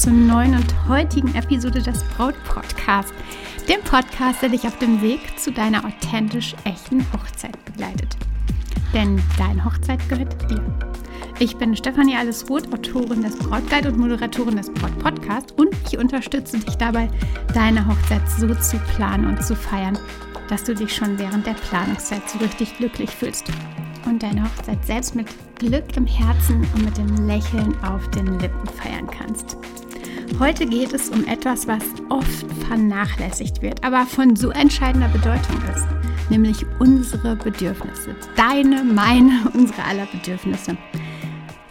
zur neuen und heutigen Episode des Braut Podcast, dem Podcast, der dich auf dem Weg zu deiner authentisch echten Hochzeit begleitet. Denn deine Hochzeit gehört dir. Ich bin Stefanie Allesroth, Autorin des Brautguide und Moderatorin des Braut Podcast und ich unterstütze dich dabei, deine Hochzeit so zu planen und zu feiern, dass du dich schon während der Planungszeit so richtig glücklich fühlst und deine Hochzeit selbst mit Glück im Herzen und mit dem Lächeln auf den Lippen feiern kannst. Heute geht es um etwas, was oft vernachlässigt wird, aber von so entscheidender Bedeutung ist, nämlich unsere Bedürfnisse. Deine, meine, unsere aller Bedürfnisse.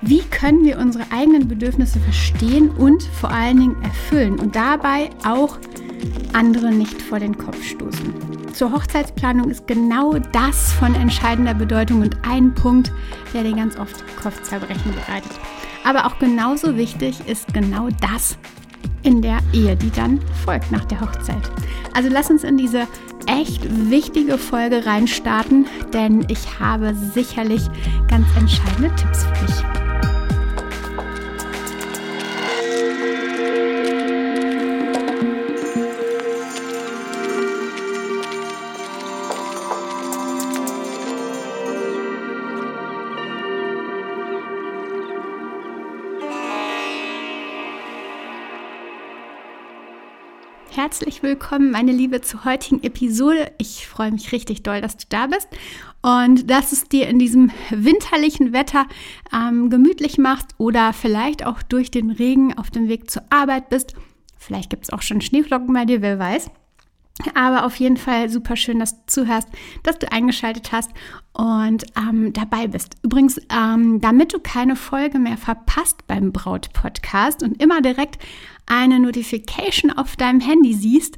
Wie können wir unsere eigenen Bedürfnisse verstehen und vor allen Dingen erfüllen und dabei auch andere nicht vor den Kopf stoßen? zur Hochzeitsplanung ist genau das von entscheidender Bedeutung und ein Punkt, der dir ganz oft Kopfzerbrechen bereitet. Aber auch genauso wichtig ist genau das in der Ehe, die dann folgt nach der Hochzeit. Also lass uns in diese echt wichtige Folge reinstarten, denn ich habe sicherlich ganz entscheidende Tipps für dich. Herzlich willkommen, meine Liebe, zur heutigen Episode. Ich freue mich richtig doll, dass du da bist und dass es dir in diesem winterlichen Wetter ähm, gemütlich machst oder vielleicht auch durch den Regen auf dem Weg zur Arbeit bist. Vielleicht gibt es auch schon Schneeflocken bei dir, wer weiß. Aber auf jeden Fall super schön, dass du zuhörst, dass du eingeschaltet hast und ähm, dabei bist. Übrigens, ähm, damit du keine Folge mehr verpasst beim Braut-Podcast und immer direkt eine Notification auf deinem Handy siehst,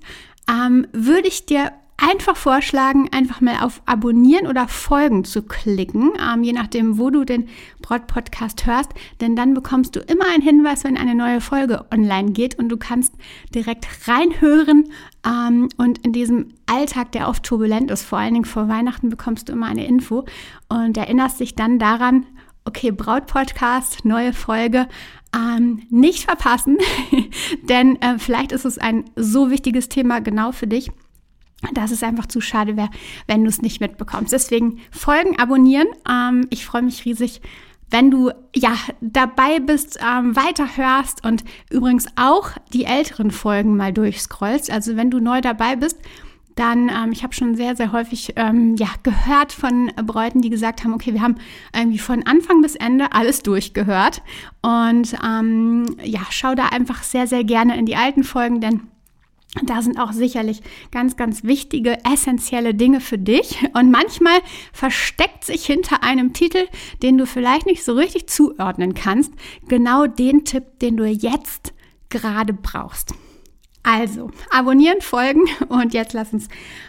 ähm, würde ich dir einfach vorschlagen, einfach mal auf Abonnieren oder Folgen zu klicken, ähm, je nachdem, wo du den Brot-Podcast hörst, denn dann bekommst du immer einen Hinweis, wenn eine neue Folge online geht und du kannst direkt reinhören ähm, und in diesem Alltag, der oft turbulent ist, vor allen Dingen vor Weihnachten, bekommst du immer eine Info und erinnerst dich dann daran, okay, Braut-Podcast, neue Folge, ähm, nicht verpassen, denn äh, vielleicht ist es ein so wichtiges Thema genau für dich, dass es einfach zu schade wäre, wenn du es nicht mitbekommst. Deswegen folgen, abonnieren. Ähm, ich freue mich riesig, wenn du ja dabei bist, ähm, weiterhörst und übrigens auch die älteren Folgen mal durchscrollst. Also wenn du neu dabei bist, dann, ähm, ich habe schon sehr, sehr häufig ähm, ja, gehört von Bräuten, die gesagt haben, okay, wir haben irgendwie von Anfang bis Ende alles durchgehört. Und ähm, ja, schau da einfach sehr, sehr gerne in die alten Folgen, denn da sind auch sicherlich ganz, ganz wichtige, essentielle Dinge für dich. Und manchmal versteckt sich hinter einem Titel, den du vielleicht nicht so richtig zuordnen kannst, genau den Tipp, den du jetzt gerade brauchst. Also, abonnieren, folgen und jetzt lass uns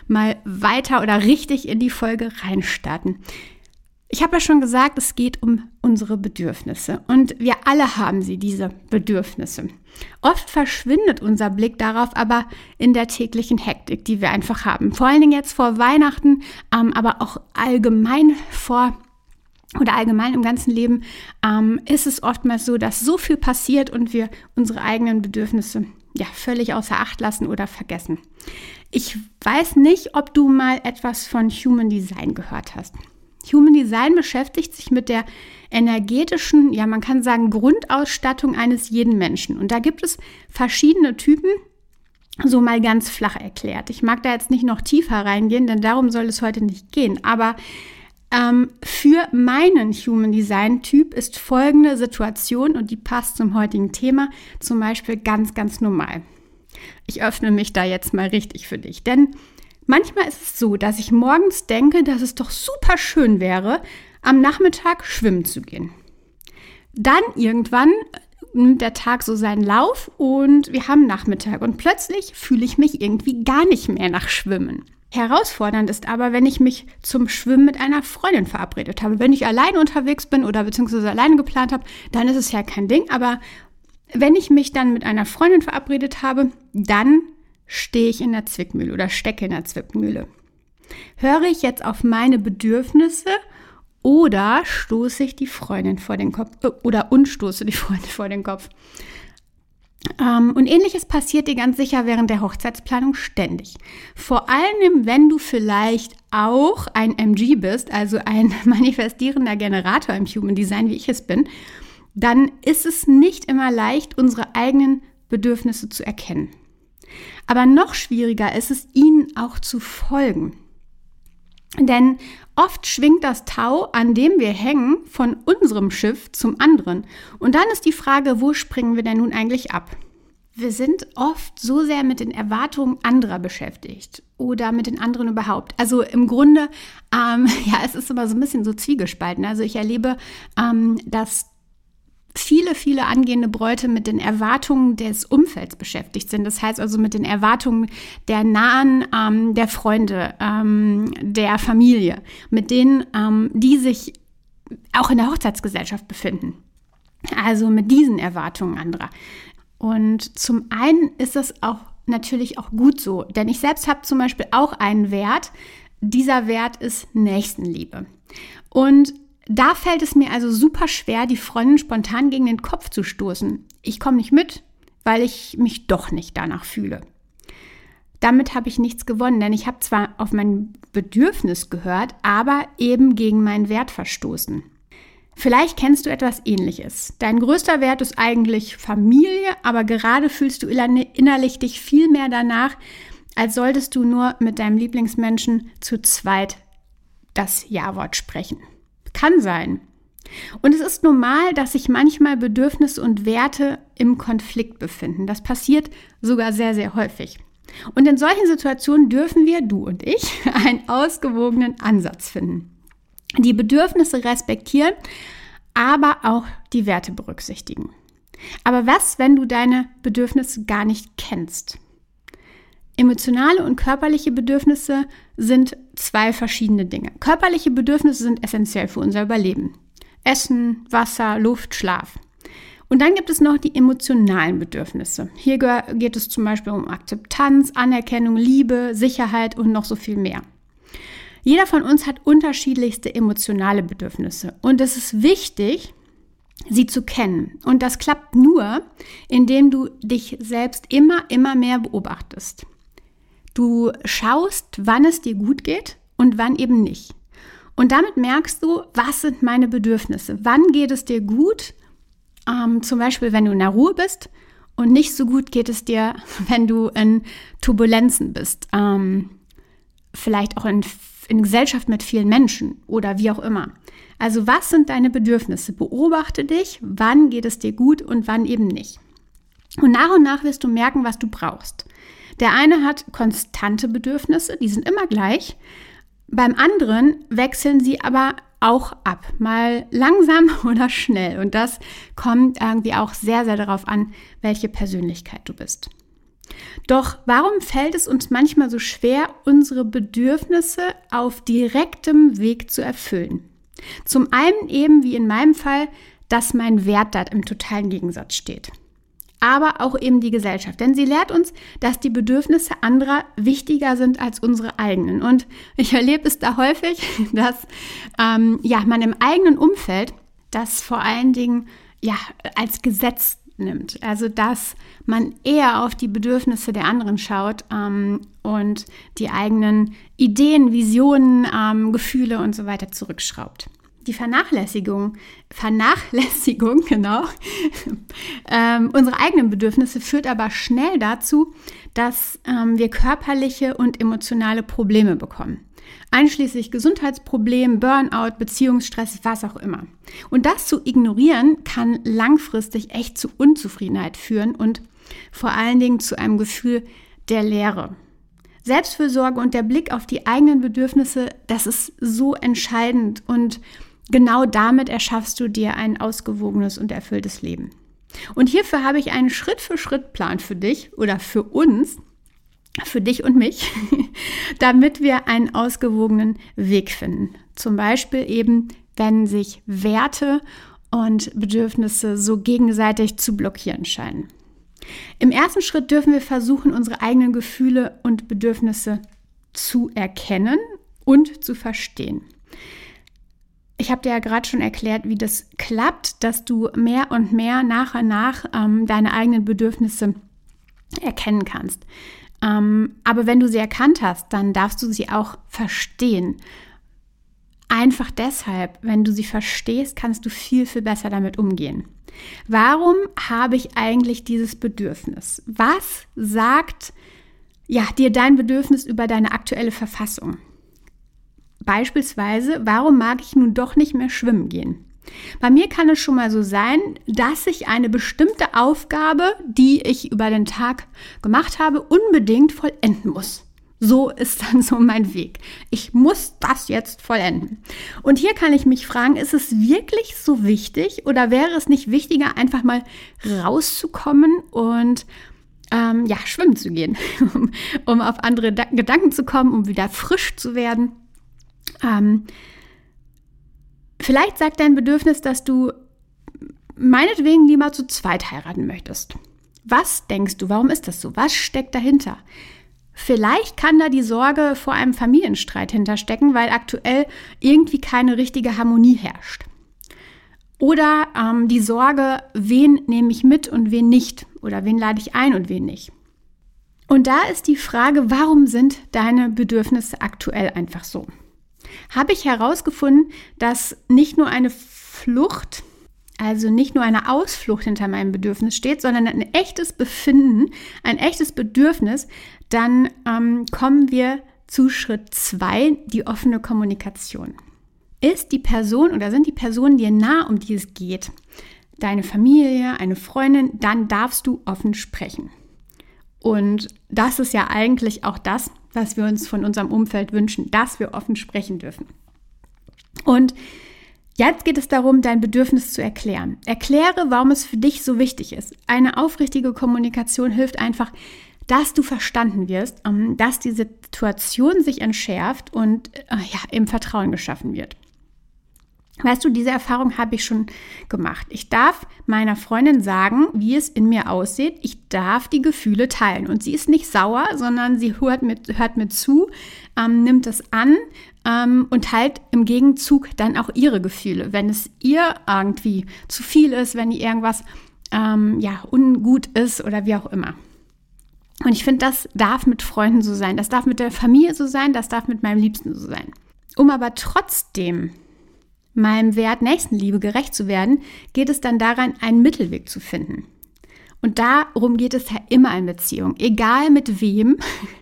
mal weiter oder richtig in die Folge reinstarten. Ich habe ja schon gesagt, es geht um unsere Bedürfnisse und wir alle haben sie, diese Bedürfnisse. Oft verschwindet unser Blick darauf aber in der täglichen Hektik, die wir einfach haben. Vor allen Dingen jetzt vor Weihnachten, ähm, aber auch allgemein vor oder allgemein im ganzen Leben ähm, ist es oftmals so, dass so viel passiert und wir unsere eigenen Bedürfnisse ja, völlig außer Acht lassen oder vergessen. Ich weiß nicht, ob du mal etwas von Human Design gehört hast. Human Design beschäftigt sich mit der energetischen, ja, man kann sagen, Grundausstattung eines jeden Menschen. Und da gibt es verschiedene Typen, so mal ganz flach erklärt. Ich mag da jetzt nicht noch tiefer reingehen, denn darum soll es heute nicht gehen. Aber ähm, für meinen Human Design Typ ist folgende Situation und die passt zum heutigen Thema zum Beispiel ganz, ganz normal. Ich öffne mich da jetzt mal richtig für dich, denn manchmal ist es so, dass ich morgens denke, dass es doch super schön wäre, am Nachmittag schwimmen zu gehen. Dann irgendwann nimmt der Tag so seinen Lauf und wir haben Nachmittag und plötzlich fühle ich mich irgendwie gar nicht mehr nach Schwimmen. Herausfordernd ist aber, wenn ich mich zum Schwimmen mit einer Freundin verabredet habe. Wenn ich alleine unterwegs bin oder beziehungsweise alleine geplant habe, dann ist es ja kein Ding. Aber wenn ich mich dann mit einer Freundin verabredet habe, dann stehe ich in der Zwickmühle oder stecke in der Zwickmühle. Höre ich jetzt auf meine Bedürfnisse oder stoße ich die Freundin vor den Kopf äh, oder unstoße die Freundin vor den Kopf? Ähm, und ähnliches passiert dir ganz sicher während der Hochzeitsplanung ständig. Vor allem, wenn du vielleicht auch ein MG bist, also ein manifestierender Generator im Human Design, wie ich es bin, dann ist es nicht immer leicht, unsere eigenen Bedürfnisse zu erkennen. Aber noch schwieriger ist es, ihnen auch zu folgen. Denn oft schwingt das Tau, an dem wir hängen, von unserem Schiff zum anderen. Und dann ist die Frage, wo springen wir denn nun eigentlich ab? Wir sind oft so sehr mit den Erwartungen anderer beschäftigt oder mit den anderen überhaupt. Also im Grunde, ähm, ja, es ist immer so ein bisschen so zwiegespalten. Also ich erlebe, ähm, dass viele, viele angehende Bräute mit den Erwartungen des Umfelds beschäftigt sind. Das heißt also mit den Erwartungen der Nahen, ähm, der Freunde, ähm, der Familie, mit denen, ähm, die sich auch in der Hochzeitsgesellschaft befinden. Also mit diesen Erwartungen anderer. Und zum einen ist das auch natürlich auch gut so, denn ich selbst habe zum Beispiel auch einen Wert. Dieser Wert ist Nächstenliebe. Und da fällt es mir also super schwer, die Freundin spontan gegen den Kopf zu stoßen. Ich komme nicht mit, weil ich mich doch nicht danach fühle. Damit habe ich nichts gewonnen, denn ich habe zwar auf mein Bedürfnis gehört, aber eben gegen meinen Wert verstoßen. Vielleicht kennst du etwas Ähnliches. Dein größter Wert ist eigentlich Familie, aber gerade fühlst du innerlich dich viel mehr danach, als solltest du nur mit deinem Lieblingsmenschen zu zweit das Ja-Wort sprechen. Kann sein. Und es ist normal, dass sich manchmal Bedürfnisse und Werte im Konflikt befinden. Das passiert sogar sehr, sehr häufig. Und in solchen Situationen dürfen wir, du und ich, einen ausgewogenen Ansatz finden. Die Bedürfnisse respektieren, aber auch die Werte berücksichtigen. Aber was, wenn du deine Bedürfnisse gar nicht kennst? Emotionale und körperliche Bedürfnisse sind zwei verschiedene Dinge. Körperliche Bedürfnisse sind essentiell für unser Überleben. Essen, Wasser, Luft, Schlaf. Und dann gibt es noch die emotionalen Bedürfnisse. Hier geht es zum Beispiel um Akzeptanz, Anerkennung, Liebe, Sicherheit und noch so viel mehr. Jeder von uns hat unterschiedlichste emotionale Bedürfnisse und es ist wichtig, sie zu kennen. Und das klappt nur, indem du dich selbst immer, immer mehr beobachtest. Du schaust, wann es dir gut geht und wann eben nicht. Und damit merkst du, was sind meine Bedürfnisse? Wann geht es dir gut? Ähm, zum Beispiel, wenn du in der Ruhe bist und nicht so gut geht es dir, wenn du in Turbulenzen bist. Ähm, vielleicht auch in, in Gesellschaft mit vielen Menschen oder wie auch immer. Also was sind deine Bedürfnisse? Beobachte dich, wann geht es dir gut und wann eben nicht. Und nach und nach wirst du merken, was du brauchst. Der eine hat konstante Bedürfnisse, die sind immer gleich. Beim anderen wechseln sie aber auch ab, mal langsam oder schnell. Und das kommt irgendwie auch sehr, sehr darauf an, welche Persönlichkeit du bist. Doch warum fällt es uns manchmal so schwer, unsere Bedürfnisse auf direktem Weg zu erfüllen? Zum einen eben, wie in meinem Fall, dass mein Wert da im totalen Gegensatz steht aber auch eben die Gesellschaft. Denn sie lehrt uns, dass die Bedürfnisse anderer wichtiger sind als unsere eigenen. Und ich erlebe es da häufig, dass ähm, ja, man im eigenen Umfeld das vor allen Dingen ja, als Gesetz nimmt. Also dass man eher auf die Bedürfnisse der anderen schaut ähm, und die eigenen Ideen, Visionen, ähm, Gefühle und so weiter zurückschraubt die Vernachlässigung, Vernachlässigung, genau, ähm, unsere eigenen Bedürfnisse führt aber schnell dazu, dass ähm, wir körperliche und emotionale Probleme bekommen. Einschließlich Gesundheitsproblemen, Burnout, Beziehungsstress, was auch immer. Und das zu ignorieren kann langfristig echt zu Unzufriedenheit führen und vor allen Dingen zu einem Gefühl der Leere. Selbstfürsorge und der Blick auf die eigenen Bedürfnisse, das ist so entscheidend und genau damit erschaffst du dir ein ausgewogenes und erfülltes Leben. Und hierfür habe ich einen Schritt-für-Schritt-Plan für dich oder für uns, für dich und mich, damit wir einen ausgewogenen Weg finden. Zum Beispiel eben, wenn sich Werte und Bedürfnisse so gegenseitig zu blockieren scheinen. Im ersten Schritt dürfen wir versuchen, unsere eigenen Gefühle und Bedürfnisse zu erkennen und zu verstehen. Ich habe dir ja gerade schon erklärt, wie das klappt, dass du mehr und mehr nach und nach ähm, deine eigenen Bedürfnisse erkennen kannst. Ähm, aber wenn du sie erkannt hast, dann darfst du sie auch verstehen. Einfach deshalb, wenn du sie verstehst, kannst du viel, viel besser damit umgehen. Warum habe ich eigentlich dieses Bedürfnis? Was sagt ja, dir dein Bedürfnis über deine aktuelle Verfassung? Beispielsweise, warum mag ich nun doch nicht mehr schwimmen gehen? Bei mir kann es schon mal so sein, dass ich eine bestimmte Aufgabe, die ich über den Tag gemacht habe, unbedingt vollenden muss. So ist dann so mein Weg. Ich muss das jetzt vollenden. Und hier kann ich mich fragen, ist es wirklich so wichtig oder wäre es nicht wichtiger, einfach mal rauszukommen und ähm, ja, schwimmen zu gehen, um, auf andere da Gedanken zu kommen, um wieder frisch zu werden? Ähm, vielleicht sagt dein Bedürfnis, dass du meinetwegen lieber zu zweit heiraten möchtest. Was denkst du, warum ist das so? Was steckt dahinter? Vielleicht kann da die Sorge vor einem Familienstreit hinterstecken, weil aktuell irgendwie keine richtige Harmonie herrscht. Oder ähm, die Sorge, wen nehme ich mit und wen nicht? Oder wen lade ich ein und wen nicht? Und da ist die Frage, warum sind deine Bedürfnisse aktuell einfach so? Habe ich herausgefunden, dass nicht nur eine Flucht, also nicht nur eine Ausflucht hinter meinem Bedürfnis steht, sondern ein echtes Befinden, ein echtes Bedürfnis, dann ähm, kommen wir zu Schritt zwei, die offene Kommunikation. Ist die Person oder sind die Personen dir nah, um die es geht, deine Familie, eine Freundin, dann darfst du offen sprechen. Und das ist ja eigentlich auch das, was wir uns von unserem Umfeld wünschen, dass wir offen sprechen dürfen. Und jetzt geht es darum, dein Bedürfnis zu erklären. Erkläre, warum es für dich so wichtig ist. Eine aufrichtige Kommunikation hilft einfach, dass du verstanden wirst, ähm, dass die Situation sich entschärft und äh, ja, im Vertrauen geschaffen wird. Weißt du, diese Erfahrung habe ich schon gemacht. Ich darf meiner Freundin sagen, wie es in mir aussieht. Ich darf die Gefühle teilen. Und sie ist nicht sauer, sondern sie hört mir, hört mir zu, ähm, nimmt es an ähm, und teilt im Gegenzug dann auch ihre Gefühle. Wenn es ihr irgendwie zu viel ist, wenn ihr irgendwas ähm, ja, ungut ist oder wie auch immer. Und ich finde, das darf mit Freunden so sein. Das darf mit der Familie so sein. Das darf mit meinem Liebsten so sein. Um aber trotzdem meinem Wert Nächstenliebe gerecht zu werden, geht es dann daran, einen Mittelweg zu finden. Und darum geht es ja immer in Beziehung, egal mit wem,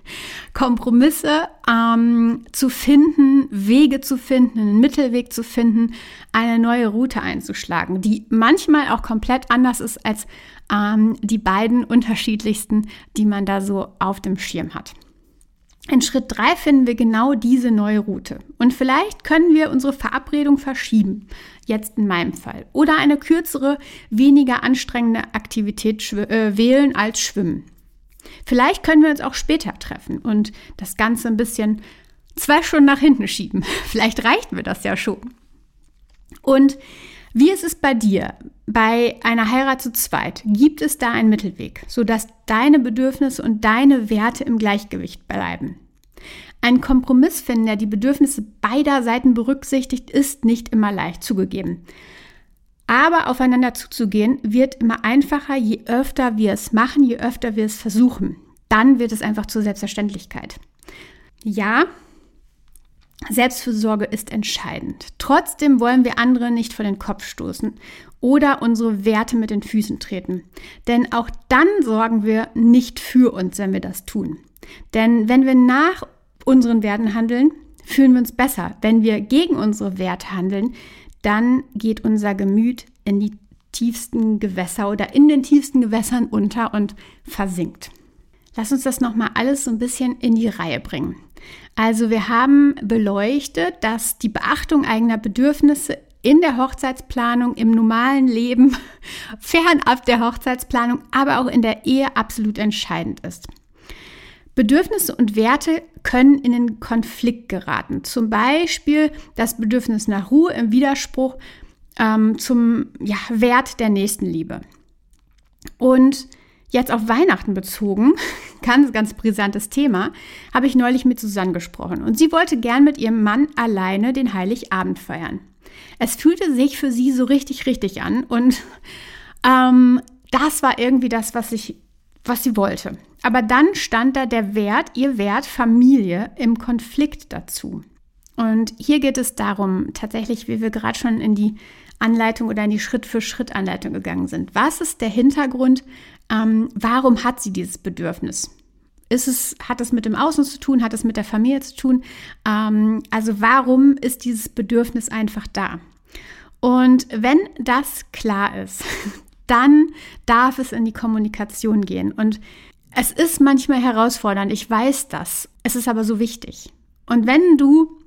Kompromisse ähm, zu finden, Wege zu finden, einen Mittelweg zu finden, eine neue Route einzuschlagen, die manchmal auch komplett anders ist als ähm, die beiden unterschiedlichsten, die man da so auf dem Schirm hat. In Schritt 3 finden wir genau diese neue Route. Und vielleicht können wir unsere Verabredung verschieben, jetzt in meinem Fall. Oder eine kürzere, weniger anstrengende Aktivität äh, wählen als Schwimmen. Vielleicht können wir uns auch später treffen und das Ganze ein bisschen zwei Stunden nach hinten schieben. Vielleicht reicht mir das ja schon. Und wie ist es bei dir? Bei einer Heirat zu zweit gibt es da einen Mittelweg, sodass deine Bedürfnisse und deine Werte im Gleichgewicht bleiben. Ein Kompromiss finden, der die Bedürfnisse beider Seiten berücksichtigt, ist nicht immer leicht zugegeben. Aber aufeinander zuzugehen wird immer einfacher, je öfter wir es machen, je öfter wir es versuchen. Dann wird es einfach zur Selbstverständlichkeit. Ja, Selbstfürsorge ist entscheidend. Trotzdem wollen wir andere nicht vor den Kopf stoßen oder unsere Werte mit den Füßen treten. Denn auch dann sorgen wir nicht für uns, wenn wir das tun. Denn wenn wir nach unseren Werten handeln, fühlen wir uns besser. Wenn wir gegen unsere Werte handeln, dann geht unser Gemüt in die tiefsten Gewässer oder in den tiefsten Gewässern unter und versinkt. Lass uns das nochmal alles so ein bisschen in die Reihe bringen. Also wir haben beleuchtet, dass die Beachtung eigener Bedürfnisse in der Hochzeitsplanung, im normalen Leben, fernab der Hochzeitsplanung, aber auch in der Ehe absolut entscheidend ist. Bedürfnisse und Werte können in den Konflikt geraten. Zum Beispiel das Bedürfnis nach Ruhe im Widerspruch ähm, zum ja, Wert der Nächstenliebe. Und Jetzt auf Weihnachten bezogen, ganz, ganz brisantes Thema, habe ich neulich mit Susanne gesprochen und sie wollte gern mit ihrem Mann alleine den Heiligabend feiern. Es fühlte sich für sie so richtig, richtig an. Und ähm, das war irgendwie das, was ich, was sie wollte. Aber dann stand da der Wert, ihr Wert Familie im Konflikt dazu. Und hier geht es darum, tatsächlich, wie wir gerade schon in die Anleitung oder in die Schritt-für-Schritt-Anleitung gegangen sind. Was ist der Hintergrund? Ähm, warum hat sie dieses Bedürfnis? Ist es, hat es mit dem Außen zu tun? Hat es mit der Familie zu tun? Ähm, also warum ist dieses Bedürfnis einfach da? Und wenn das klar ist, dann darf es in die Kommunikation gehen. Und es ist manchmal herausfordernd, ich weiß das. Es ist aber so wichtig. Und wenn du,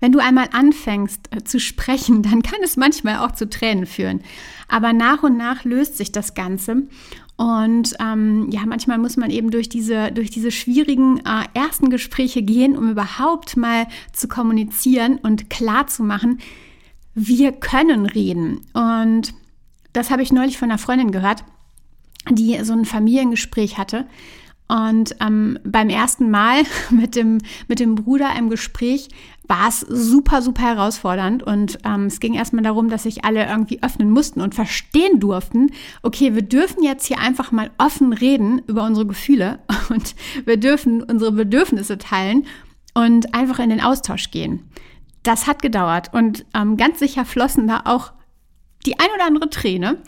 wenn du einmal anfängst äh, zu sprechen, dann kann es manchmal auch zu Tränen führen. Aber nach und nach löst sich das Ganze. Und ähm, ja, manchmal muss man eben durch diese, durch diese schwierigen äh, ersten Gespräche gehen, um überhaupt mal zu kommunizieren und klar zu machen, wir können reden. Und das habe ich neulich von einer Freundin gehört die so ein Familiengespräch hatte. Und ähm, beim ersten Mal mit dem, mit dem Bruder im Gespräch war es super, super herausfordernd. Und ähm, es ging erstmal darum, dass sich alle irgendwie öffnen mussten und verstehen durften, okay, wir dürfen jetzt hier einfach mal offen reden über unsere Gefühle und wir dürfen unsere Bedürfnisse teilen und einfach in den Austausch gehen. Das hat gedauert und ähm, ganz sicher flossen da auch die ein oder andere Träne.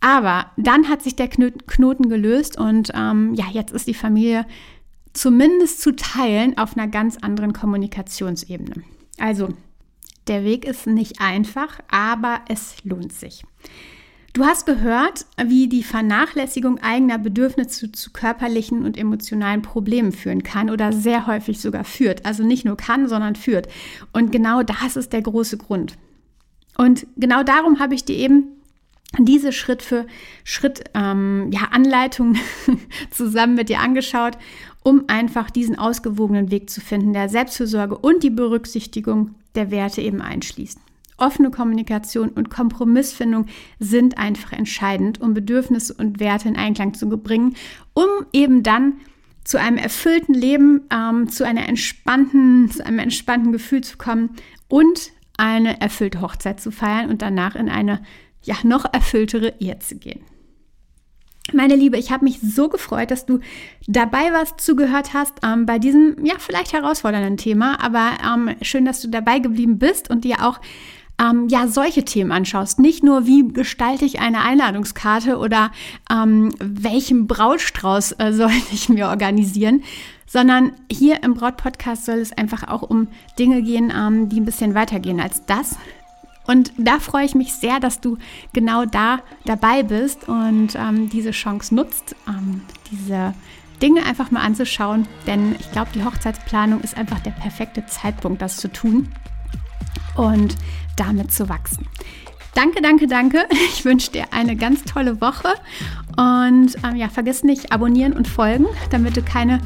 Aber dann hat sich der Knoten gelöst und ähm, ja, jetzt ist die Familie zumindest zu teilen auf einer ganz anderen Kommunikationsebene. Also, der Weg ist nicht einfach, aber es lohnt sich. Du hast gehört, wie die Vernachlässigung eigener Bedürfnisse zu körperlichen und emotionalen Problemen führen kann oder sehr häufig sogar führt. Also nicht nur kann, sondern führt. Und genau das ist der große Grund. Und genau darum habe ich dir eben diese Schritt für Schritt ähm, ja, Anleitung zusammen mit dir angeschaut, um einfach diesen ausgewogenen Weg zu finden, der Selbstfürsorge und die Berücksichtigung der Werte eben einschließt. Offene Kommunikation und Kompromissfindung sind einfach entscheidend, um Bedürfnisse und Werte in Einklang zu bringen, um eben dann zu einem erfüllten Leben, ähm, zu, einer entspannten, zu einem entspannten Gefühl zu kommen und eine erfüllte Hochzeit zu feiern und danach in eine ja, noch erfülltere Ehe zu gehen. Meine Liebe, ich habe mich so gefreut, dass du dabei warst, zugehört hast ähm, bei diesem, ja, vielleicht herausfordernden Thema, aber ähm, schön, dass du dabei geblieben bist und dir auch ähm, ja, solche Themen anschaust. Nicht nur, wie gestalte ich eine Einladungskarte oder ähm, welchen Brautstrauß äh, soll ich mir organisieren, sondern hier im Braut-Podcast soll es einfach auch um Dinge gehen, ähm, die ein bisschen weitergehen als das. Und da freue ich mich sehr, dass du genau da dabei bist und ähm, diese Chance nutzt, ähm, diese Dinge einfach mal anzuschauen. Denn ich glaube, die Hochzeitsplanung ist einfach der perfekte Zeitpunkt, das zu tun und damit zu wachsen. Danke, danke, danke. Ich wünsche dir eine ganz tolle Woche und ähm, ja, vergiss nicht abonnieren und folgen, damit du keine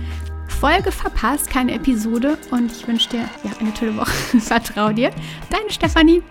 Folge verpasst, keine Episode. Und ich wünsche dir ja eine tolle Woche. Vertrau dir. Deine Stefanie.